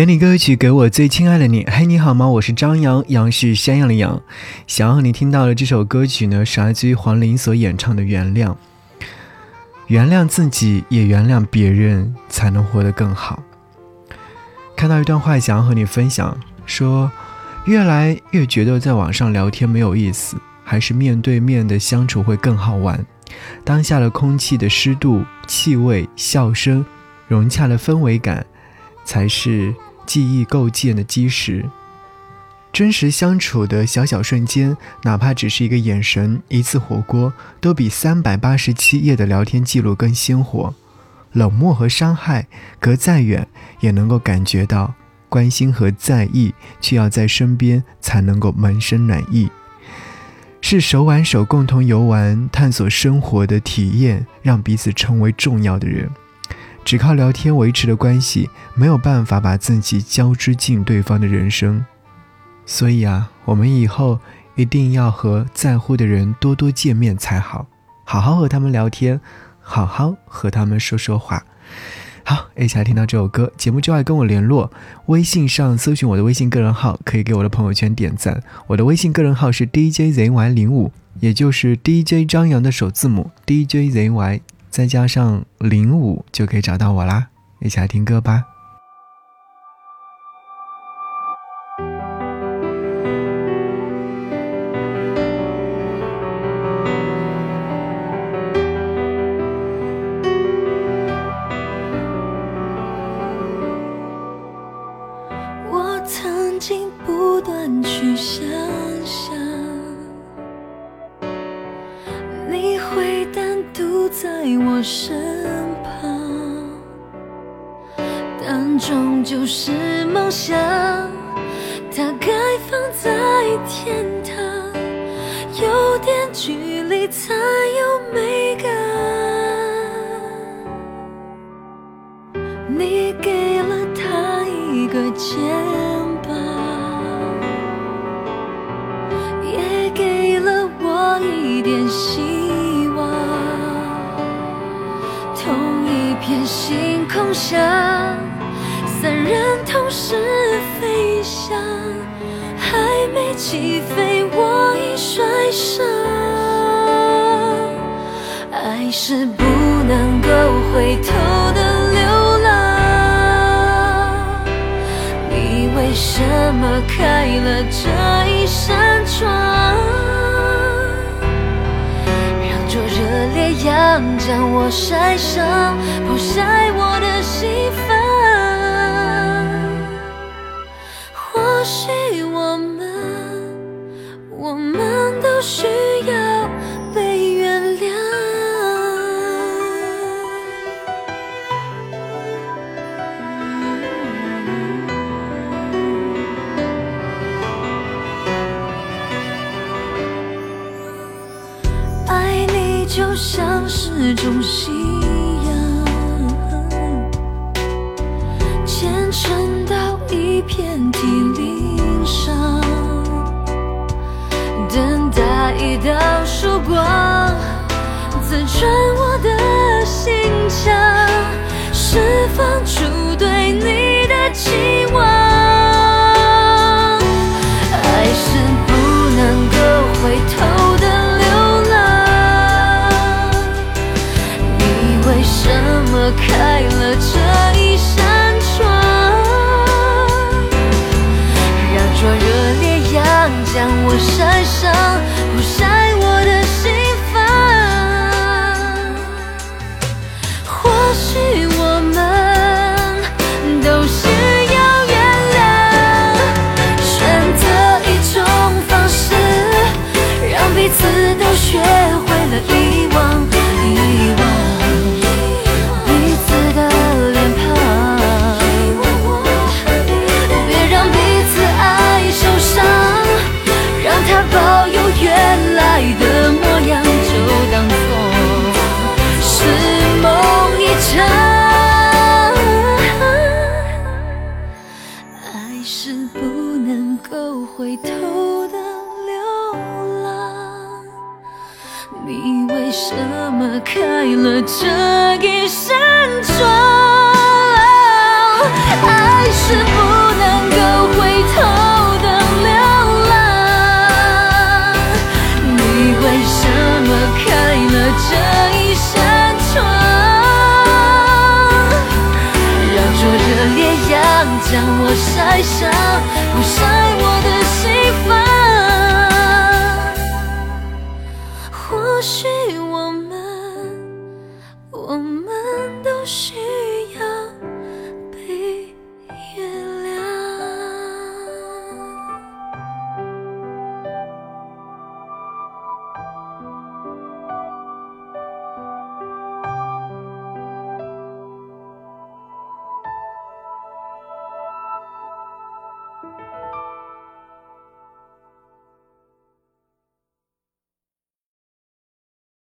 给你歌曲，给我最亲爱的你。嘿，你好吗？我是张扬，杨是山羊的羊。想要你听到的这首歌曲呢，是来自于黄龄所演唱的《原谅》。原谅自己，也原谅别人，才能活得更好。看到一段话，想要和你分享，说，越来越觉得在网上聊天没有意思，还是面对面的相处会更好玩。当下的空气的湿度、气味、笑声，融洽的氛围感，才是。记忆构建的基石，真实相处的小小瞬间，哪怕只是一个眼神、一次火锅，都比三百八十七页的聊天记录更鲜活。冷漠和伤害，隔再远也能够感觉到关心和在意，却要在身边才能够满身暖意。是手挽手共同游玩、探索生活的体验，让彼此成为重要的人。只靠聊天维持的关系，没有办法把自己交织进对方的人生。所以啊，我们以后一定要和在乎的人多多见面才好，好好和他们聊天，好好和他们说说话。好，一起来听到这首歌。节目之外跟我联络，微信上搜寻我的微信个人号，可以给我的朋友圈点赞。我的微信个人号是 DJZY 零五，也就是 DJ 张扬的首字母 DJZY。再加上零五就可以找到我啦，一起来听歌吧。在我身旁，但终究是梦想，它该放在天堂，有点距离才有美感。你给了他一个肩膀，也给了我一点希。空下，三人同时飞翔，还没起飞，我已摔伤。爱是不能够回头的流浪，你为什么开了这一扇窗？让灼热烈阳将我晒伤，不晒就像。是种信仰，虔诚到一片体鳞伤，等待一道曙光，刺穿将我晒伤不晒回头的流浪，你为什么开了这一扇窗，爱是不能够回头的流浪。你为什么开了这一扇窗，让灼热烈阳将我晒伤，不晒我许。